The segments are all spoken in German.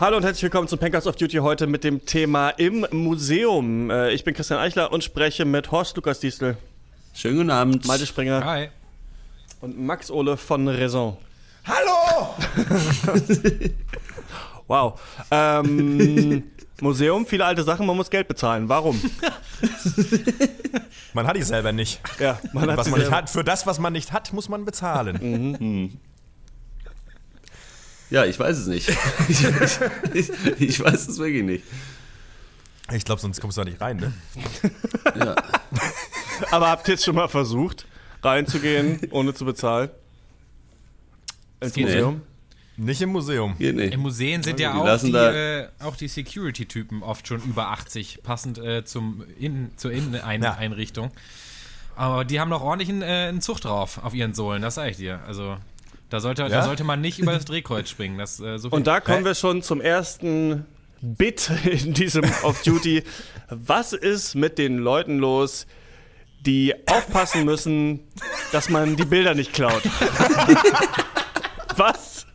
Hallo und herzlich willkommen zum Pankers of Duty heute mit dem Thema im Museum. Äh, Ich bin Christian Eichler und spreche mit Horst Lukas Diestel, Schönen guten Abend. Malte Springer Hi. und Max Ole von Raison. Hallo! Wow. Ähm, Museum, viele alte Sachen, man muss Geld bezahlen. Warum? Man hat die selber nicht. Ja, man hat Was sie man nicht hat, für das, was man nicht hat, muss man bezahlen. Ja, ich weiß es nicht. ich, ich, ich weiß es wirklich nicht. Ich glaube, sonst kommst du da nicht rein, ne? Ja. Aber habt ihr jetzt schon mal versucht, reinzugehen, ohne zu bezahlen? Ins geht Museum? Nicht im Museum. Hier nicht. Im Museen sind ja Die auch die, äh, auch die Security-Typen oft schon über 80, passend äh, zum Innen, zur Ja. Inneneinrichtung. Aber die haben noch ordentlich einen, äh, einen Zug drauf auf ihren Sohlen, das sage ich dir. Also da sollte, da Ja? sollte man nicht über das Drehkreuz springen. Das, äh, so viel- Und da kommen Hä? wir schon zum ersten Bit in diesem Off-Duty. Was ist mit den Leuten los, die aufpassen müssen, dass man die Bilder nicht klaut? Was?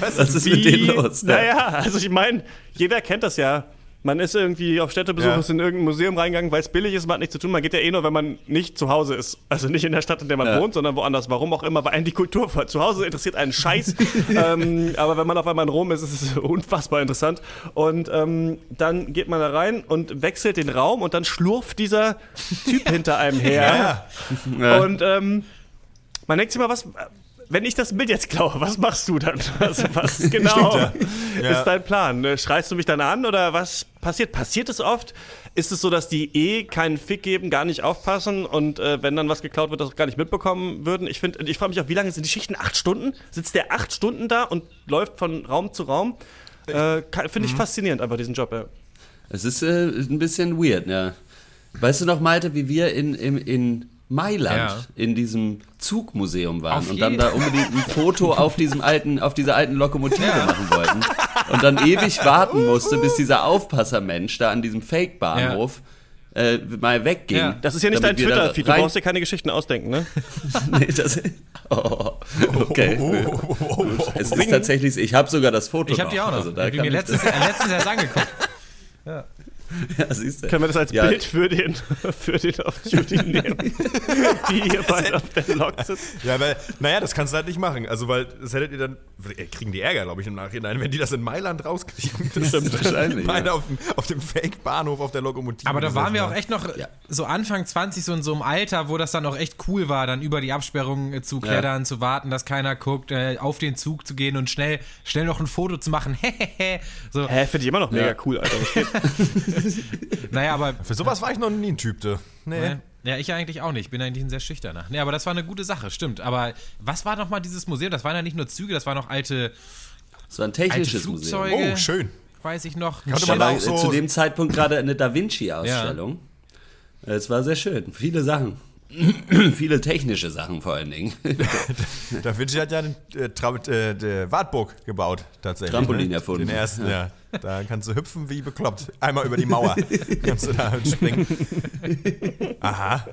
Was ist mit denen los? Naja, also ich meine, jeder kennt das ja. Man ist irgendwie auf Städtebesuch, Ja. ist in irgendein Museum reingegangen, weil es billig ist, man hat nichts zu tun. Man geht ja eh nur, wenn man nicht zu Hause ist. Also nicht in der Stadt, in der man Ja. wohnt, sondern woanders. Warum auch immer, weil einen die Kultur zu Hause interessiert einen Scheiß. ähm, aber wenn man auf einmal in Rom ist, ist es unfassbar interessant. Und ähm, dann geht man da rein und wechselt den Raum und dann schlurft dieser Typ hinter einem her. Ja. Und ähm, man denkt sich mal, was, wenn ich das Bild jetzt klaue, was machst du dann? Also was genau ja. Ja. ist dein Plan? Ne, Schreist du mich dann an oder was passiert? Passiert es oft? Ist es so, dass die eh keinen Fick geben, gar nicht aufpassen und äh, wenn dann was geklaut wird, das gar nicht mitbekommen würden? Ich finde, ich frage mich auch, wie lange sind die Schichten? Acht Stunden? Sitzt der acht Stunden da und läuft von Raum zu Raum? Äh, finde Mhm. ich faszinierend, einfach diesen Job. Ja. Es ist äh, ein bisschen weird, ja. Weißt du noch, Malte, wie wir in, in, in Mailand Ja. in diesem Zugmuseum waren Auf und dann da unbedingt ein Foto auf diesem alten, auf dieser alten Lokomotive machen wollten und dann ewig warten musste, bis dieser Aufpassermensch da an diesem Fake-Bahnhof äh, mal wegging. Ja. Das ist ja nicht dein Twitter-Feed, du brauchst dir keine Geschichten ausdenken, ne? nee, das, oh, okay. Es ist tatsächlich, ich habe sogar das Foto ich habe die auch noch. Also, da mir ich letztens, äh, letztens erst angeguckt. das, ja, siehst du. Können wir das als Ja. Bild für den, für den Off-Duty nehmen? Die hier beide auf der Lok sitzen. Ja, weil, naja, das kannst du halt nicht machen. Also, weil das hättet ihr dann, äh, kriegen die Ärger, glaube ich, im Nachhinein, wenn die das in Mailand rauskriegen. Das Stimmt, wahrscheinlich, Meine ja. auf dem, auf dem Fake-Bahnhof auf der Lokomotive. Aber da waren wir auch haben. echt noch so Anfang 20, so in so einem Alter, wo das dann auch echt cool war, dann über die Absperrung äh, zu klettern, zu warten, dass keiner guckt, äh, auf den Zug zu gehen und schnell, schnell noch ein Foto zu machen. so, Hä, finde ich immer noch mega Ja. cool, Alter. Das naja, aber Für sowas war ich noch nie ein Typ, du. Nee. Ne? Ja, ich eigentlich auch nicht. Ich bin eigentlich ein sehr schüchterner. Nee, aber das war eine gute Sache, stimmt. Aber was war nochmal dieses Museum? Das waren ja nicht nur Züge, das waren auch alte, Es war ein technisches Museum. Oh, schön. Weiß ich noch. Könnte Da man war auch so- zu dem Zeitpunkt gerade eine Da Vinci-Ausstellung. Es war sehr schön. Viele Sachen. Viele technische Sachen vor allen Dingen. Da Vinci hat ja den äh, äh, der Wartburg gebaut, tatsächlich. Trampolin ne? erfunden. Den ersten, ja. Da kannst du hüpfen wie bekloppt. Einmal über die Mauer kannst du da springen. Aha.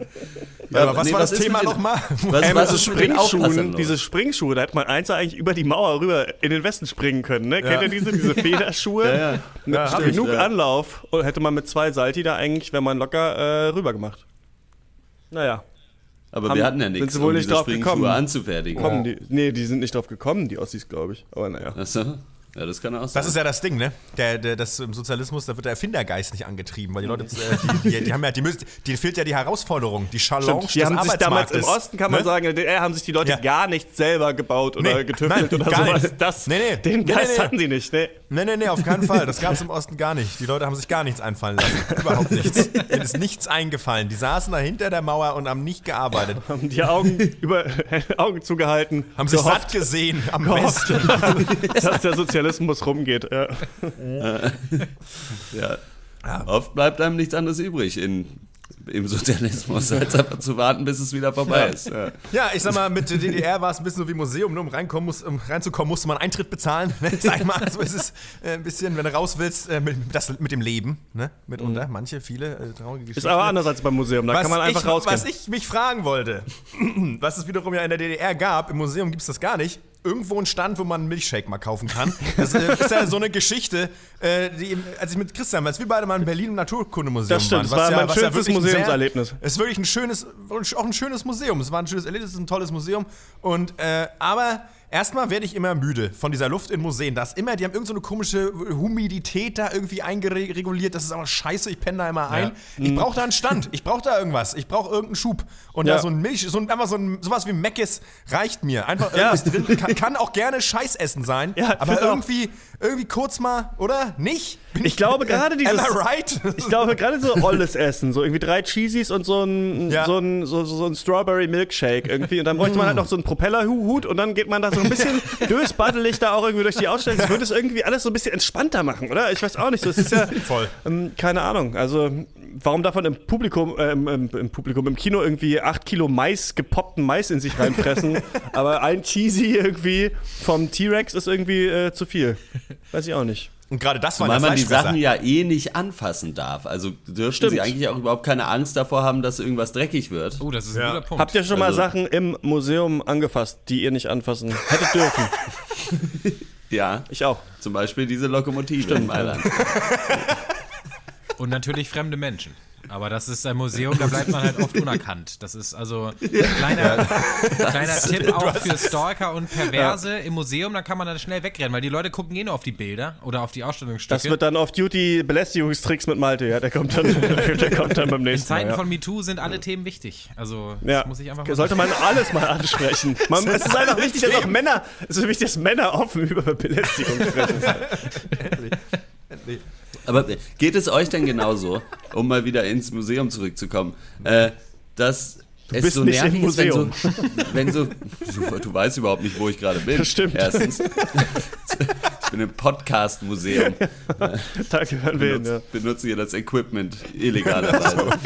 Ja, aber was nee, war was das Thema den- nochmal? Was, Ey, was den Springschuhen, los? diese Springschuhe, da hätte man eins eigentlich über die Mauer rüber in den Westen springen können, ne? Kennt ihr diese, diese Federschuhe? Ja, ja. Mit Ja, hab genug ja. Anlauf hätte man mit zwei Salti da eigentlich, wäre man locker äh, rüber gemacht. Naja, Aber Haben- wir hatten ja sind nichts, sie wohl um nicht diese drauf gekommen? Springschuhe anzufertigen. kommen die. Nee, die sind nicht drauf gekommen, die Ossis, glaube ich. Aber naja. Achso. Ja, das kann auch sein. Das ist ja das Ding, ne? Der, der, das im Sozialismus, da wird der Erfindergeist nicht angetrieben, weil die Leute, äh, die, die, die haben ja, die müssen, die fehlt ja die Herausforderung, die Challenge Stimmt, die des haben sich damals im Osten, kann man ne? sagen, in der DDR haben sich die Leute Ja. gar nicht selber gebaut oder Nee, getüftelt nein, oder gar sowas. nicht. Das, Nee, nee. Den Geist nee, nee. hatten sie nicht, ne? Nee, nee, nee, auf keinen Fall. Das gab es im Osten gar nicht. Die Leute haben sich gar nichts einfallen lassen. Überhaupt nichts. Ihnen ist nichts eingefallen. Die saßen da hinter der Mauer und haben nicht gearbeitet. Haben die Augen über Augen zugehalten. Haben sich gehofft, satt gesehen am gehofft, Westen. dass der Sozialismus rumgeht. Ja. ja. Oft bleibt einem nichts anderes übrig in, im Sozialismus, als einfach zu warten, bis es wieder vorbei ist. Ja. Ja, ich sag mal, mit der DDR war es ein bisschen so wie Museum. Nur um, reinkommen muss, um reinzukommen, musste man Eintritt bezahlen. Ne? Sag mal, so ist es äh, ein bisschen, wenn du raus willst, äh, mit, das, mit dem Leben. Ne? Mitunter, manche, viele äh, traurige Geschichten. Ist aber anders als beim Museum. Da was kann man einfach ich, rausgehen. Was ich mich fragen wollte, was es wiederum ja in der DDR gab, im Museum gibt es das gar nicht, irgendwo einen Stand, wo man einen Milchshake mal kaufen kann. Das äh, ist ja so eine Geschichte, äh, die, als ich mit Christian, als wir beide mal in Berlin im Naturkundemuseum Das stimmt, waren. war ja, mein ja schönstes ein Museumserlebnis. Es ist wirklich ein schönes, auch ein schönes Museum. Es war ein schönes Erlebnis, es ist ein tolles Museum. Und, äh, aber erstmal werde ich immer müde von dieser Luft in Museen. Das immer, die haben irgendeine so eine komische Humidität da irgendwie eingereguliert. Das ist aber scheiße, ich penne da immer ein. Ich brauche da einen Stand, ich brauche da irgendwas. Ich brauche irgendeinen Schub. Und Ja. da so ein Milch, so ein, einfach so ein, sowas wie Meckes reicht mir. Einfach Ja. irgendwas drin. Kann, kann auch gerne Scheißessen sein. Ja, aber find auch. irgendwie, irgendwie kurz mal, oder? Nicht? Bin Ich glaube gerade dieses. Am I right? Ich glaube gerade so olles Essen, so irgendwie drei Cheesies und so ein, Ja. so ein, so, so ein Strawberry Milkshake irgendwie. Und dann bräuchte man halt noch so einen Propellerhut und dann geht man da so ein bisschen dösbaddelig da auch irgendwie durch die Ausstellung. Das würde es irgendwie alles so ein bisschen entspannter machen, oder? Ich weiß auch nicht. So, es ist ja, Voll. ähm, keine Ahnung. Also, warum darf man im Publikum, äh, im, im, im Publikum, im Kino irgendwie acht Kilo Mais, gepoppten Mais in sich reinfressen, aber ein Cheesy irgendwie vom T-Rex ist irgendwie äh, zu viel. Weiß ich auch nicht. Und gerade das war Weil man die. Sachen ja eh nicht anfassen darf. Also dürften Stimmt. sie eigentlich auch überhaupt keine Angst davor haben, dass irgendwas dreckig wird. Oh, das ist ein Ja. guter Punkt. Habt ihr schon mal Also- Sachen im Museum angefasst, die ihr nicht anfassen hättet dürfen? Ja, Ich auch. zum Beispiel diese Lokomotive in Mailand. Und natürlich fremde Menschen. Aber das ist ein Museum, da bleibt man halt oft unerkannt. Das ist also ein kleiner, kleiner Tipp auch für Stalker und Perverse im Museum, da kann man dann schnell wegrennen, weil die Leute gucken eh nur auf die Bilder oder auf die Ausstellungsstücke. Das wird dann auf Duty Belästigungstricks mit Malte, ja. Der kommt dann, der kommt dann beim In nächsten Mal. Zeiten Ja. von MeToo sind alle Themen wichtig. Also das Ja. muss ich einfach mal Sollte man alles mal ansprechen. Man, es ist einfach wichtig, dass auch Männer, es ist wichtig, dass Männer offen über Belästigung sprechen. Aber geht es euch denn genauso, um mal wieder ins Museum zurückzukommen, äh, dass es bist so nicht nervig im ist, wenn so, Museum. wenn so du, du weißt überhaupt nicht, wo ich gerade bin. Das stimmt. Erstens. Ich bin im Podcast-Museum. Danke, hören wir ihn, ja. Benutze, hier das Equipment illegalerweise.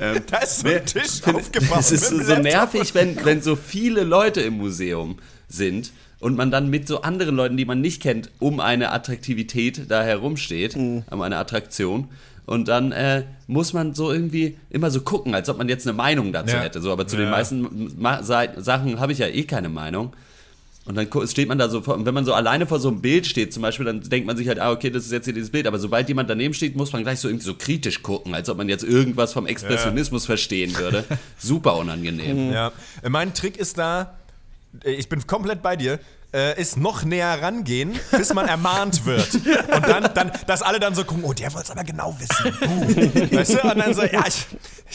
ähm, Da ist so ein Tisch aufgebaut. Es ist so nervig, wenn, wenn so viele Leute im Museum sind und man dann mit so anderen Leuten, die man nicht kennt, um eine Attraktivität da herumsteht, Mhm. um eine Attraktion. Und dann äh, muss man so irgendwie immer so gucken, als ob man jetzt eine Meinung dazu Ja. hätte. So, aber zu den meisten Ma Sa- Sachen habe ich ja eh keine Meinung. Und dann steht man da so, vor, und wenn man so alleine vor so einem Bild steht, zum Beispiel, dann denkt man sich halt, ah, okay, das ist jetzt hier dieses Bild. Aber sobald jemand daneben steht, muss man gleich so irgendwie so kritisch gucken, als ob man jetzt irgendwas vom Expressionismus verstehen würde. Super unangenehm. Ja. Mein Trick ist da, ich bin komplett bei dir, äh, ist noch näher rangehen, bis man ermahnt wird. Und dann, dann, dass alle dann so gucken, oh, der wollte es aber genau wissen. Uh. Weißt du? Und dann so, ja, ich,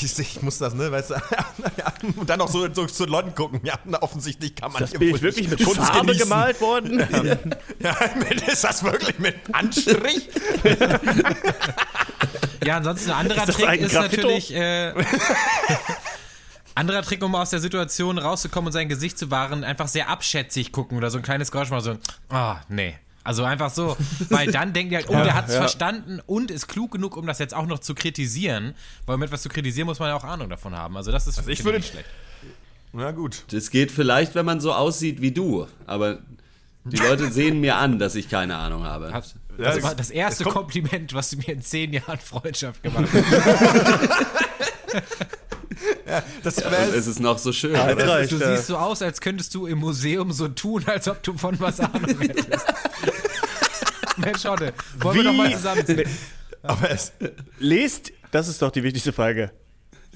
ich, ich muss das, ne, weißt du? ja. Und dann auch so, so zu Leuten gucken, ja, offensichtlich kann man Das hier Bild wirklich mit Kunst Farbe genießen. gemalt worden? Ja, mit- ist das wirklich mit Anstrich? Ja, ansonsten ein anderer Ist das Trick ein ist Graffito? natürlich. Äh, anderer Trick, um aus der Situation rauszukommen und sein Gesicht zu wahren, einfach sehr abschätzig gucken oder so ein kleines Geräusch mal so, ah, nee. Also einfach so, weil dann denkt ihr halt, oh, der hat's ja. verstanden und ist klug genug, um das jetzt auch noch zu kritisieren. Weil um etwas zu kritisieren, muss man ja auch Ahnung davon haben. Also das ist ich finde würde- nicht schlecht. Na gut. Das geht vielleicht, wenn man so aussieht wie du, aber die Leute sehen mir an, dass ich keine Ahnung habe. Hat- Ja, Das es- war das erste es Kompliment, was du mir in zehn Jahren Freundschaft gemacht hast. Das, Und es ist noch so schön. Oder? reicht, Du ja. siehst so aus, als könntest du im Museum so tun, als ob du von was Ahnung hättest. Mensch, Schotte, wollen wir Wie- doch mal zusammenziehen. aber es, Lest, das ist doch die wichtigste Frage.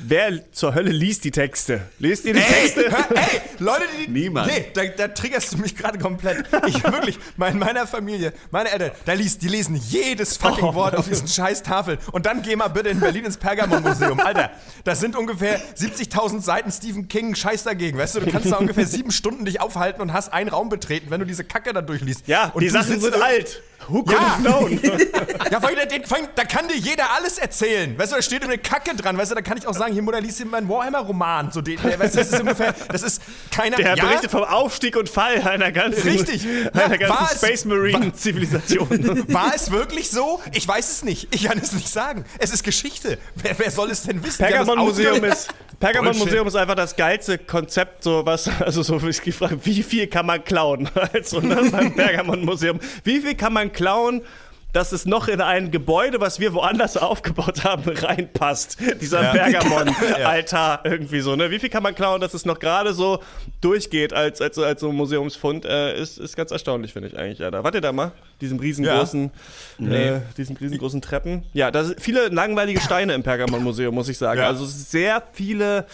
Wer zur Hölle liest die Texte? Lest ihr die Ey, Texte? hör, ey, Leute, die. Niemand. Nee, da, da triggerst du mich gerade komplett. Ich wirklich, mein, meiner Familie, meine Eltern, da liest, die lesen jedes fucking Oh, Wort auf diesen scheiß Tafel. Und dann geh mal bitte in Berlin ins Pergamon-Museum. Alter, das sind ungefähr 70.000 Seiten Stephen King, scheiß dagegen. Weißt du, du kannst da ungefähr sieben Stunden dich aufhalten und hast einen Raum betreten, wenn du diese Kacke da durchliest. Ja, und die Sachen sind alt. Who could Ja. have known? Ja, weil da, den, vor allem, da kann dir jeder alles erzählen. Weißt du, da steht eine Kacke dran. Weißt du, da kann ich auch sagen, hier, Mutter, liest hier meinen Warhammer-Roman. So, den, weißt du, das ist ungefähr, das ist keiner. Der ja, berichtet vom Aufstieg und Fall einer ganzen, Richtig. einer Ja, war ganzen Space Marine Zivilisation. War es wirklich so? Ich weiß es nicht. Ich kann es nicht sagen. Es ist Geschichte. Wer, wer soll es denn wissen? Die haben das Pergamon Museum ausge- ist Pergamon. Museum ist einfach das geilste Konzept, so was, also so ich gefragt, wie viel kann man klauen? Also ne, beim Pergamon Museum, wie viel kann man klauen? Dass es noch in ein Gebäude, was wir woanders aufgebaut haben, reinpasst. Dieser Ja. Pergamon-Altar irgendwie so. Ne? Wie viel kann man klauen, dass es noch gerade so durchgeht als, als, so- als so ein Museumsfund? Äh, ist, ist ganz erstaunlich, finde ich eigentlich. Ja, da. Wart ihr da mal? Diesem riesengroßen, äh, diesen riesengroßen Treppen. Ja, da sind viele langweilige Steine im Pergamon-Museum, muss ich sagen. Ja. Also sehr viele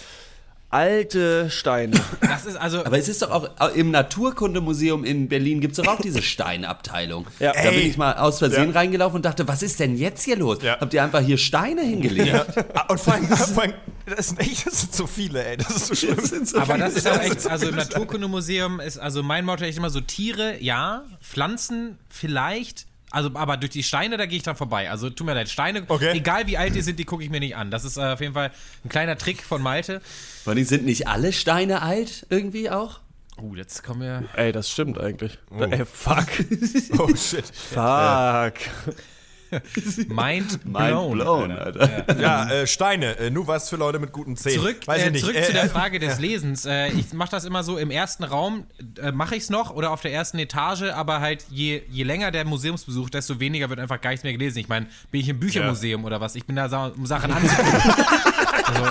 alte Steine. Das ist also. Aber es ist doch auch im Naturkundemuseum in Berlin gibt es doch auch diese Steinabteilung. Ja. Da bin ich mal aus Versehen Ja. reingelaufen und dachte, was ist denn jetzt hier los? Ja. Habt ihr einfach hier Steine hingelegt? Und vor allem, vor allem das sind echt, das sind so viele, ey. Das ist so schlimm. Aber das ist auch echt, also im Naturkundemuseum ist, also mein Motto echt immer so Tiere, ja, Pflanzen vielleicht, also aber durch die Steine, da gehe ich dran vorbei. Also tut mir leid, Steine, Okay. egal wie alt die sind, die gucke ich mir nicht an. Das ist äh, auf jeden Fall ein kleiner Trick von Malte. Vor allem sind nicht alle Steine alt irgendwie auch? Uh, jetzt kommen wir. Ey, das stimmt eigentlich. Ey, fuck. Oh shit. Fuck. Mind Mind blown. blown, Alter. Ja, äh, Steine. Äh, nur was für Leute mit guten Zähnen. Zurück, Weiß ich äh, nicht. zurück Äh, zu der äh, Frage des Lesens. Äh, ich mache das immer so im ersten Raum, äh, mache ich es noch oder auf der ersten Etage, aber halt je, je länger der Museumsbesuch, desto weniger wird einfach gar nichts mehr gelesen. Ich meine, bin ich im Büchermuseum oder was? Ich bin da, um Sachen anzugucken. also,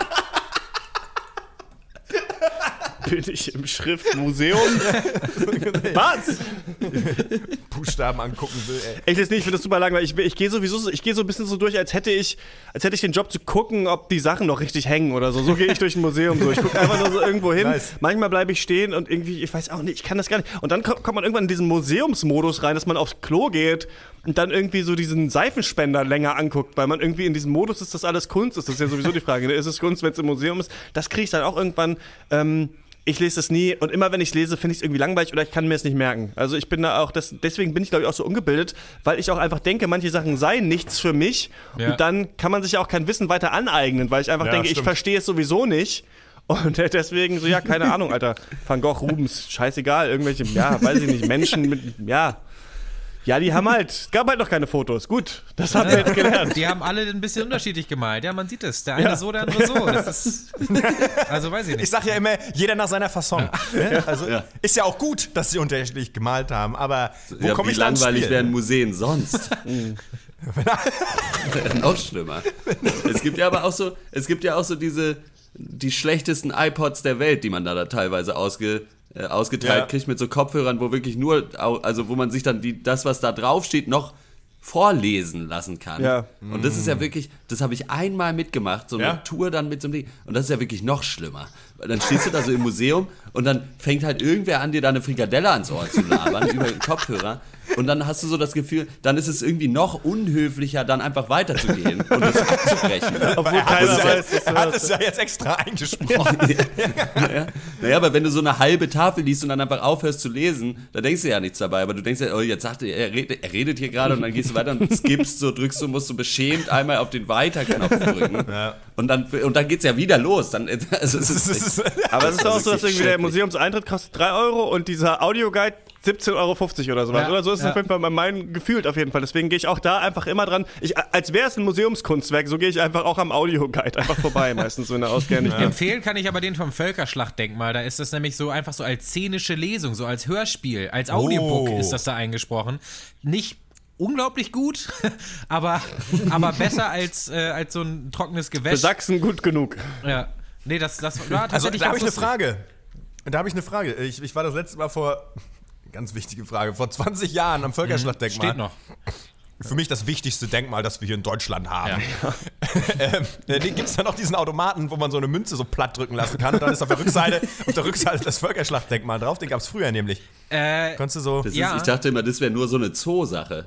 Bin ich im Schriftmuseum? Was? Buchstaben angucken will, ey. Ich lese nicht, ich finde das super langweilig. Ich, ich gehe sowieso so, ich gehe so ein bisschen so durch, als hätte ich, als hätte ich den Job zu gucken, ob die Sachen noch richtig hängen oder so. So gehe ich durch ein Museum so. Ich gucke einfach nur so irgendwo hin. Nice. Manchmal bleibe ich stehen und irgendwie, ich weiß auch nicht, ich kann das gar nicht. Und dann kommt man irgendwann in diesen Museumsmodus rein, dass man aufs Klo geht und dann irgendwie so diesen Seifenspender länger anguckt, weil man irgendwie in diesem Modus ist, dass alles Kunst ist. Das ist ja sowieso die Frage. Ne? Ist es Kunst, wenn es im Museum ist? Das kriege ich dann auch irgendwann. Ähm, ich lese das nie und immer wenn ich es lese, finde ich es irgendwie langweilig oder ich kann mir es nicht merken. Also ich bin da auch, das, deswegen bin ich glaube ich auch so ungebildet, weil ich auch einfach denke, manche Sachen seien nichts für mich Ja. und dann kann man sich ja auch kein Wissen weiter aneignen, weil ich einfach Ja, denke, ich stimmt. verstehe es sowieso nicht. Und deswegen so, ja, keine Ahnung, Alter. Van Gogh, Rubens, scheißegal, irgendwelche, ja, weiß ich nicht, Menschen mit, ja. Ja, die haben halt, es gab halt noch keine Fotos. Gut, das haben wir jetzt gelernt. die haben alle ein bisschen unterschiedlich gemalt. Ja, man sieht es. Der eine Ja. so, der andere so. Das ist, also weiß ich Ich nicht. sag ja immer, jeder nach seiner Fasson. Ne? Also ist ja auch gut, dass sie unterschiedlich gemalt haben, aber wo Ja, komme wie ich dann langweilig wären Museen sonst? Noch schlimmer. Es gibt ja aber auch so, es gibt ja auch so diese, die schlechtesten iPods der Welt, die man da, da teilweise ausge, äh, ausgeteilt Ja. kriegt mit so Kopfhörern, wo wirklich nur, also wo man sich dann die, das, was da drauf steht, noch vorlesen lassen kann. Ja. Und das ist ja wirklich, das habe ich einmal mitgemacht, so eine Ja? Tour dann mit so einem Ding. Und das ist ja wirklich noch schlimmer. Weil dann stehst du da so im Museum und dann fängt halt irgendwer an, dir da eine Frikadelle ans Ohr zu labern über den Kopfhörer. Und dann hast du so das Gefühl, dann ist es irgendwie noch unhöflicher, dann einfach weiterzugehen und es abzubrechen. Obwohl Er hat, es ja, er hat hast. es ja jetzt extra eingesprochen. naja, naja, aber wenn du so eine halbe Tafel liest und dann einfach aufhörst zu lesen, da denkst du ja nichts dabei. Aber du denkst ja, oh, jetzt sagt er, er redet, er redet hier gerade und dann gehst du weiter und skippst so, drückst du, musst du beschämt einmal auf den Weiter-Knopf drücken. Und dann, und dann geht's ja wieder los. Dann, also es ist, Aber es ist auch so, dass irgendwie der. Museumseintritt kostet 3 Euro und dieser Audioguide 17,50 Euro oder sowas. Ja, oder so ist es ja. auf jeden Fall bei meinem gefühlt auf jeden Fall. Deswegen gehe ich auch da einfach immer dran. Ich, als wäre es ein Museumskunstwerk, so gehe ich einfach auch am Audioguide einfach vorbei, meistens, wenn er ausgehend nicht Empfehlen kann ich aber den vom Völkerschlachtdenkmal. Da ist das nämlich so einfach so als szenische Lesung, so als Hörspiel, als Audiobook Oh. ist das da eingesprochen. Nicht unglaublich gut, aber, aber besser als, äh, als so ein trockenes Für Gewäsch. Sachsen gut genug. Ja. Nee, das, das war Also, tatsächlich da habe ich eine. Frage. Da habe ich eine Frage. Ich, ich war das letzte Mal vor, ganz wichtige Frage, vor 20 Jahren am Völkerschlachtdenkmal. Steht noch. Für mich das wichtigste Denkmal, das wir hier in Deutschland haben. ähm, äh, Gibt es da noch diesen Automaten, wo man so eine Münze so platt drücken lassen kann? Und dann ist auf der Rückseite, auf der Rückseite das Völkerschlachtdenkmal drauf. Den gab es früher nämlich. Äh, Konntest du so. das Ja. ist, ich dachte immer, das wäre nur so eine Zoo-Sache.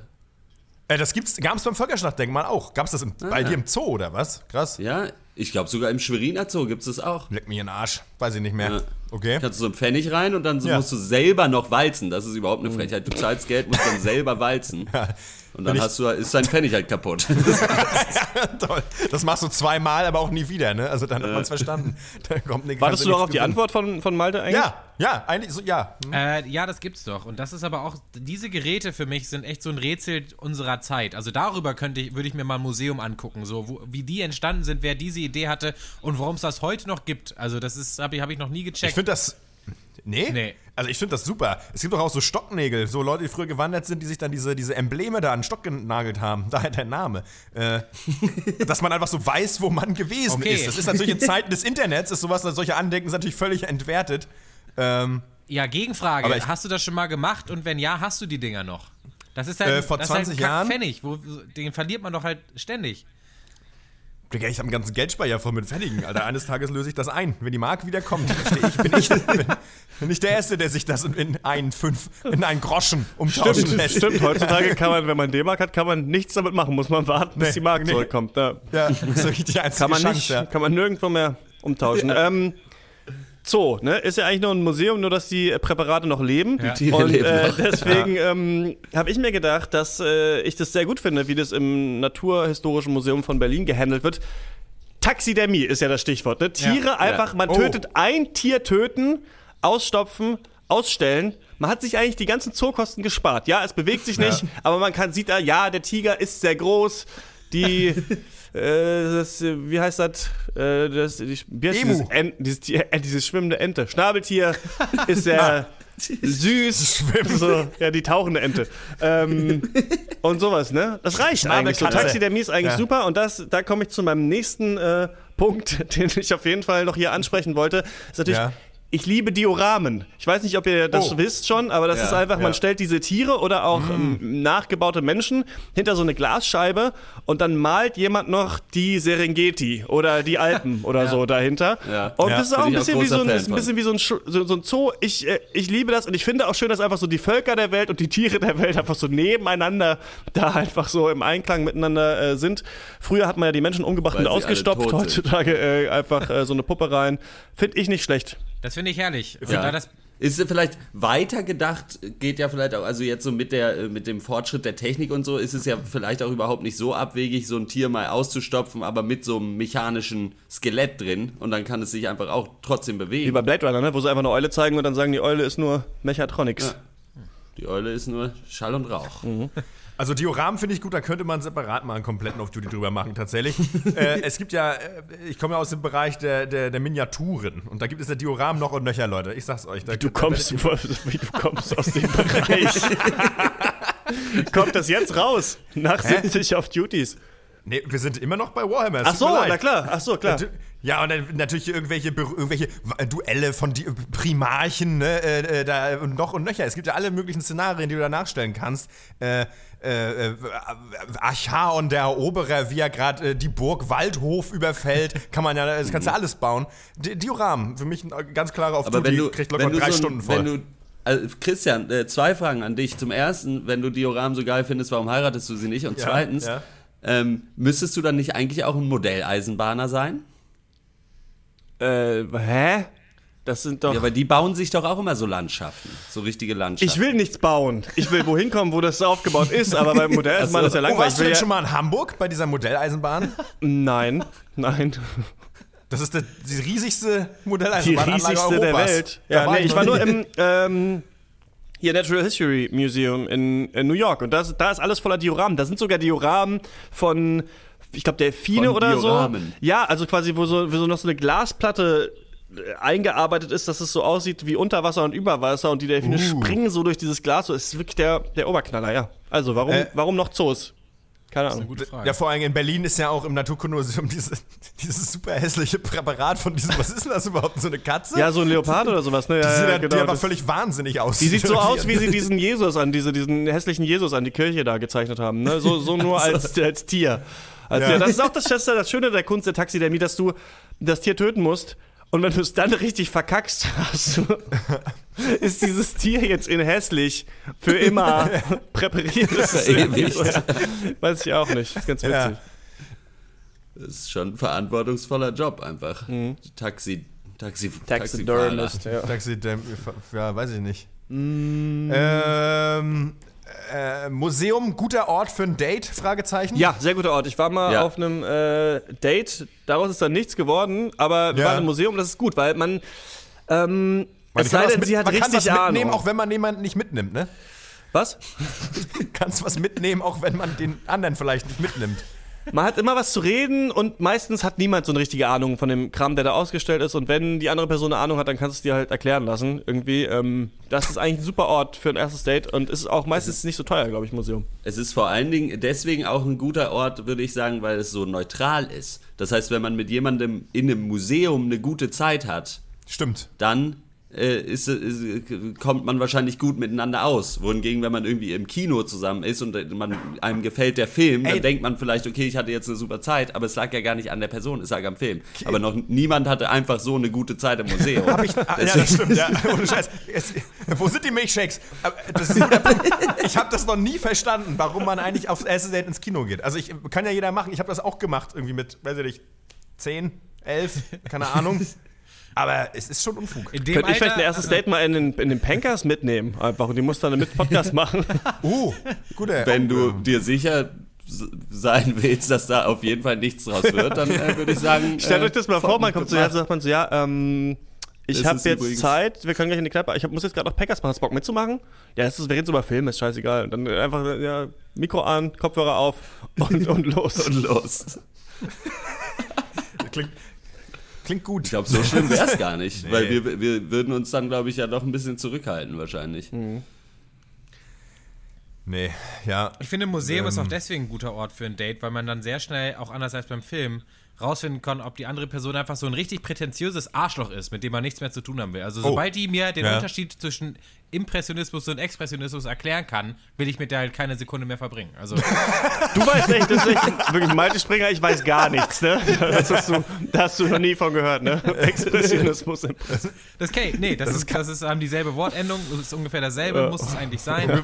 Äh, das gab es beim Völkerschlachtdenkmal auch. Gab es das im, bei dir im Zoo oder was? Krass. Ja, ich glaube sogar im Schweriner Zoo gibt es das auch. Leck mir in den Arsch. Weiß ich nicht mehr. Ja. Okay. Kannst du so einen Pfennig rein und dann so Ja. musst du selber noch walzen. Das ist überhaupt eine Frechheit. Du zahlst Geld, musst dann selber walzen. Und dann hast du, ist dein Pfennig halt kaputt. Toll. Das machst du zweimal, aber auch nie wieder, ne? Also dann hat man es verstanden. Da kommt eine Wartest du noch auf die Antwort von, von Malte eigentlich? Ja, ja, eigentlich so, ja. Äh, ja, das gibt's doch. Und das ist aber auch, diese Geräte für mich sind echt so ein Rätsel unserer Zeit. Also darüber könnte ich, würde ich mir mal ein Museum angucken, so wo, wie die entstanden sind, wer diese Idee hatte und warum es das heute noch gibt. Also das ist, habe ich, hab ich noch nie Ich gecheckt. finde das. Nee? Nee. Also ich finde das super. Es gibt doch auch so Stocknägel, so Leute, die früher gewandert sind, die sich dann diese, diese Embleme da an den Stock genagelt haben. Daher der Name. Äh, dass man einfach so weiß, wo man gewesen Okay. ist. Das ist natürlich in Zeiten des Internets, ist sowas, solche Andenken sind natürlich völlig entwertet. Ähm, Ja, Gegenfrage. Aber ich- hast du das schon mal gemacht und wenn ja, hast du die Dinger noch? Das ist halt, Äh, vor das ist halt 20 Jahren? Pfennig, wo, den verliert man doch halt ständig. Digga, ich habe einen ganzen Geldspeicher voll mit Pfennigen, Alter. Eines Tages löse ich das ein. Wenn die Mark wiederkommt, steh ich, bin, ich, bin, ich der Erste, der sich das in, in einen fünf, in einen Groschen umtauschen Stimmt, lässt. stimmt. Heutzutage kann man, wenn man D-Mark hat, kann man nichts damit machen. Muss man warten, bis Nee, die Mark nee. zurückkommt. Ja. Ja, das ist wirklich die einzige Kann man Chance. nicht, Ja. kann man nirgendwo mehr umtauschen. Ähm, Zoo, ne? Ist ja eigentlich nur ein Museum, nur dass die Präparate noch leben. Ja. Tiere Und leben äh, noch. deswegen ähm, habe ich mir gedacht, dass äh, ich das sehr gut finde, wie das im Naturhistorischen Museum von Berlin gehandelt wird. Taxidermie ist ja das Stichwort. Ne? Tiere einfach, man Oh. tötet ein Tier töten, ausstopfen, ausstellen. Man hat sich eigentlich die ganzen Zookosten gespart. Ja, es bewegt sich nicht, aber man kann sieht da, ja, der Tiger ist sehr groß. Die, das, äh, wie heißt das? Äh, das die, wie heißt Emu. dieses, Ent, dieses, Tier- äh, dieses schwimmende Ente. Schnabeltier ist sehr süß. So, ja, die tauchende Ente. Ähm, und sowas, ne? Das reicht eigentlich. So. Taxidermie ist eigentlich Ja. super. Und das, da komme ich zu meinem nächsten äh, Punkt, den ich auf jeden Fall noch hier ansprechen wollte. Ist natürlich. Ja. Ich liebe Dioramen. Ich weiß nicht, ob ihr das Oh. wisst schon, aber das Ja, ist einfach, ja. man stellt diese Tiere oder auch ähm, nachgebaute Menschen hinter so eine Glasscheibe und dann malt jemand noch die Serengeti oder die Alpen oder so dahinter. Ja. Und Ja, das ist auch ein auch bisschen wie so ein, ein bisschen wie so ein, so, so ein Zoo. Ich, äh, ich liebe das und ich finde auch schön, dass einfach so die Völker der Welt und die Tiere der Welt einfach so nebeneinander da einfach so im Einklang miteinander äh, sind. Früher hat man ja die Menschen umgebracht Weil und ausgestopft, heutzutage äh, einfach äh, so eine Puppe rein. Finde ich nicht schlecht. Das finde ich herrlich. Ja. Weil das, Ist es vielleicht weiter gedacht, geht ja vielleicht auch, also jetzt so mit, der, äh, mit dem Fortschritt der Technik und so, ist es ja vielleicht auch überhaupt nicht so abwegig, so ein Tier mal auszustopfen, aber mit so einem mechanischen Skelett drin und dann kann es sich einfach auch trotzdem Wie bewegen. bei Blade Runner, ne? wo sie einfach eine Eule zeigen und dann sagen, die Eule ist nur Mechatronics. Die Eule ist nur Schall und Rauch. Also Dioramen finde ich gut, da könnte man separat mal einen kompletten Off-Duty drüber machen, tatsächlich. äh, es gibt ja, äh, ich komme ja aus dem Bereich der, der, der Miniaturen und da gibt es ja Dioramen noch und nöcher, Leute. Ich sag's euch. Da, Du da kommst, wie du kommst aus dem Bereich. Kommt das jetzt raus? Nach 70 Off-Duties. Nee, wir sind immer noch bei Warhammer. Ach so, na klar. Ach so, klar. Ja, und dann natürlich irgendwelche, irgendwelche Wa- Duelle von Primarchen, ne, äh, äh, da und noch und nöcher. Es gibt ja alle möglichen Szenarien, die du da nachstellen kannst. Äh, äh, äh, Archaon, der Eroberer, wie er gerade äh, die Burg Waldhof überfällt, kann man ja, das kannst du alles bauen. Di Dioramen, für mich ein ganz klarer auf Aber wenn du, kriegt locker du drei so Stunden voll. wenn du also Christian, äh, zwei Fragen an dich. Zum ersten, wenn du Dioramen so geil findest, warum heiratest du sie nicht? Und Ja, zweitens, ja. Ähm, müsstest du dann nicht eigentlich auch ein Modelleisenbahner sein? Äh, hä? Das sind doch. Ja, aber die bauen sich doch auch immer so Landschaften, so richtige Landschaften. ich will nichts bauen. Ich will wohin kommen, wo das aufgebaut ist, aber beim Modelleisenbahn Ach so. ist ja oh, langweilig. warst du denn schon mal in Hamburg bei dieser Modelleisenbahn? Nein, nein. Das ist der, die riesigste Die Modelleisenbahnanlage riesigste der Europas. Welt. Da Ja, nee, ich war nur im ähm, hier Natural History Museum in, in New York und das, da ist alles voller Dioramen. Da sind sogar Dioramen von, ich glaube, Delfine oder Dioramen. so. Ja, also quasi, wo so, wo so noch so eine Glasplatte äh, eingearbeitet ist, dass es so aussieht wie Unterwasser und Überwasser und die Delfine Uh. springen so durch dieses Glas. So es ist wirklich der, der Oberknaller, ja. Also, warum, Äh, warum noch Zoos? Keine Ahnung. gute Frage. Ja, vor allem in Berlin ist ja auch im Naturkundemuseum diese, dieses super hässliche Präparat von diesem, was ist denn das überhaupt, so eine Katze? Ja, so ein Leopard oder sowas, ne? Ja, die, sieht ja, ja, genau, die aber das- völlig wahnsinnig aus. Die sieht so aus, wie sie diesen Jesus an, diese, diesen hässlichen Jesus an die Kirche da gezeichnet haben. Ne? So, so nur als, als Tier. Als Ja. Das ist auch das, das Schöne der Kunst der Taxidermie, dass du das Tier töten musst. Und wenn du es dann richtig verkackst, hast du, ist dieses Tier jetzt in hässlich für immer präpariert. Das ist so, ja. Weiß ich auch nicht. Das ist ganz witzig. Ja. Das ist schon ein verantwortungsvoller Job einfach. Mhm. Taxi, Taxi, Taxidermist, ja. Taxi, ja, weiß ich nicht. Mm. Ähm, äh, Museum, guter Ort für ein Date? Fragezeichen. Ja, sehr guter Ort. Ich war mal Ja. auf einem äh, Date, daraus ist dann nichts geworden, aber wir Ja. waren im Museum, das ist gut, weil man. Ähm, Man es kann sei was denn, mit- sie hat man kann richtig was mitnehmen, Ahnung. auch wenn man jemanden nicht mitnimmt, ne? Was? Kannst was mitnehmen, auch wenn man den anderen vielleicht nicht mitnimmt. Man hat immer was zu reden und meistens hat niemand so eine richtige Ahnung von dem Kram, der da ausgestellt ist. Und wenn die andere Person eine Ahnung hat, dann kannst du es dir halt erklären lassen. Irgendwie. Ähm, das ist eigentlich ein super Ort für ein erstes Date und ist auch meistens nicht so teuer, glaube ich, Museum. Es ist vor allen Dingen deswegen auch ein guter Ort, würde ich sagen, weil es so neutral ist. Das heißt, wenn man mit jemandem in einem Museum eine gute Zeit hat, Stimmt. dann äh, ist, ist, kommt man wahrscheinlich gut miteinander aus. Wohingegen, wenn man irgendwie im Kino zusammen ist und man, einem gefällt der Film, dann Ey. denkt man vielleicht, okay, ich hatte jetzt eine super Zeit, aber es lag ja gar nicht an der Person, es lag am Film. Aber noch niemand hatte einfach so eine gute Zeit im Museum. Hab ich, ah, ja, das stimmt, ja. Ohne Scheiß. Es, wo sind die Das Punkt. Ich habe das noch nie verstanden, warum man eigentlich aufs erste Date ins Kino geht. Also ich kann ja jeder machen. Ich habe das auch gemacht, irgendwie mit, weiß ich nicht, 10, 11, keine Ahnung. Aber es ist schon Unfug. Könnte ich vielleicht ein erstes Date mal in den, in den Pankers mitnehmen? Einfach und die muss dann mit Podcast machen. Uh, guter. Wenn du dir sicher sein willst, dass da auf jeden Fall nichts draus wird, dann äh, würde ich sagen. Stellt äh, euch das mal vor, man kommt zu dir, sagt man so, ja, ähm, ich habe jetzt übrigens- Zeit, wir können gleich in die Kneipe, ich hab, muss jetzt gerade noch Packers machen, hast du Bock mitzumachen? Ja, das ist, wir reden so über Filme, ist scheißegal. Und dann einfach, ja, Mikro an, Kopfhörer auf und, und los. Und los. klingt, klingt gut. Ich glaube, so schlimm wäre es gar nicht, weil wir, wir würden uns dann, glaube ich, ja doch ein bisschen zurückhalten wahrscheinlich. Nee, ja. Ich finde, ein Museum ist auch Ähm. deswegen ein guter Ort für ein Date, weil man dann sehr schnell, auch anders als beim Film, rausfinden kann, ob die andere Person einfach so ein richtig prätentiöses Arschloch ist, mit dem man nichts mehr zu tun haben will. Also Oh. sobald die mir den Ja. Unterschied zwischen Impressionismus und Expressionismus erklären kann, will ich mit der halt keine Sekunde mehr verbringen. Also Du weißt echt, das ist echt wirklich Malte Springer, ich weiß gar nichts, ne? Das hast du, da hast du noch nie von gehört, ne? Expressionismus. das okay, nee, das, ist, das ist haben dieselbe Wortendung, das ist ungefähr dasselbe, muss es eigentlich sein.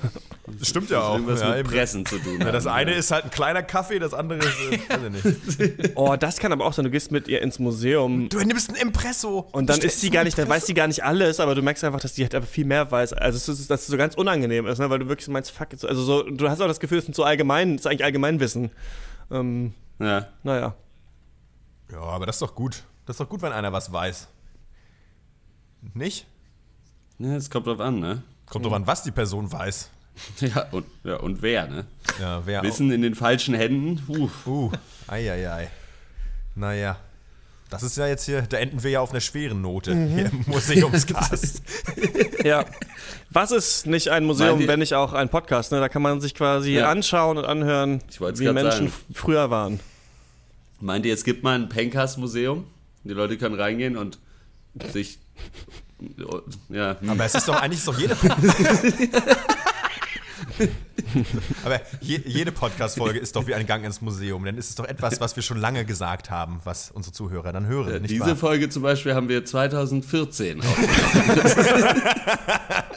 Das stimmt ja auch. Irgendwas Ja, mit. Pressen zu tun. Ja, das eine ja. ist halt ein kleiner Kaffee, das andere ist, äh, weiß ich nicht. Oh, das kann aber auch sein, du gehst mit ihr ins Museum Du nimmst ein Impresso. und dann ist sie gar nicht, dann weiß sie gar nicht alles, aber du merkst einfach, dass die halt einfach viel mehr weiß. Also es ist, dass es so ganz unangenehm ist, ne? weil du wirklich so meinst, fuck, also so, du hast auch das Gefühl, es sind so allgemein, es ist eigentlich Allgemeinwissen. Ähm, Ja. naja. Ja, aber das ist doch gut. Das ist doch gut, wenn einer was weiß. Nicht? ja, es kommt drauf an, ne? Kommt doch an, was die Person weiß. Ja, und, ja, und wer, ne? Ja, wer Wissen in den falschen Händen, uh, auch. Uh, eieiei. Naja. Das ist ja jetzt hier, da enden wir ja auf einer schweren Note hier im Museumscast. Ja. Was ist nicht ein Museum, ihr- wenn nicht auch ein Podcast? Ne? Da kann man sich quasi Ja. anschauen und anhören, wie Menschen sagen. früher waren. Meint ihr, es gibt mal ein Pencast-Museum? Die Leute können reingehen und sich. Ja, hm. Aber es ist doch eigentlich doch jede. Aber je, jede Podcast-Folge ist doch wie ein Gang ins Museum. Denn es ist doch etwas, was wir schon lange gesagt haben, was unsere Zuhörer dann hören. nicht diese wahr? Folge zum Beispiel haben wir 2014 aufgenommen.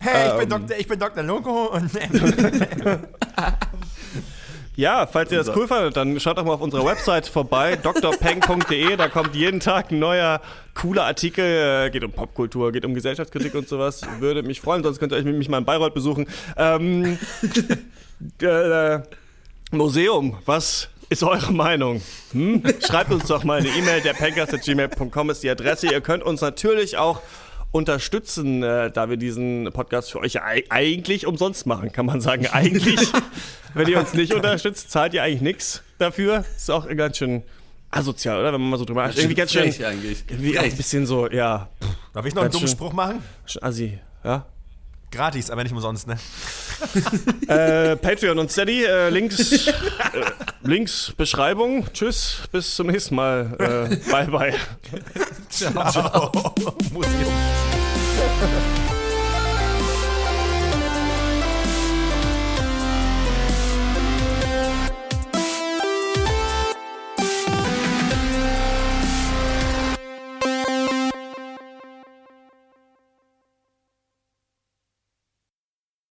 Hey, ich bin, Ähm. Dr., ich bin Dr. Loco und. Ja, falls ihr das cool fandet, dann schaut doch mal auf unserer Website vorbei, drpeng.de. Da kommt jeden Tag ein neuer, cooler Artikel. Äh, Geht um Popkultur, geht um Gesellschaftskritik und sowas. Würde mich freuen, sonst könnt ihr euch mit mich mal in Bayreuth besuchen. Ähm, äh, Museum, was ist eure Meinung? Hm? Schreibt uns doch mal eine E-Mail, der gmail.com ist die Adresse. Ihr könnt uns natürlich auch unterstützen, äh, da wir diesen Podcast für euch eigentlich umsonst machen, kann man sagen. Eigentlich, wenn ihr uns nicht unterstützt, zahlt ihr eigentlich nichts dafür. Ist auch ganz schön asozial, oder? Wenn man mal so drüber nachdenkt. Irgendwie ganz schön, eigentlich. irgendwie ein bisschen so, ja, Darf ich noch einen dummen. Spruch machen? assi, ja. Gratis, aber nicht umsonst, ne? Äh, Patreon und Steady, äh, Links, äh, Links, Beschreibung. Tschüss, bis zum nächsten Mal. Äh, bye, bye. Ciao. Museum.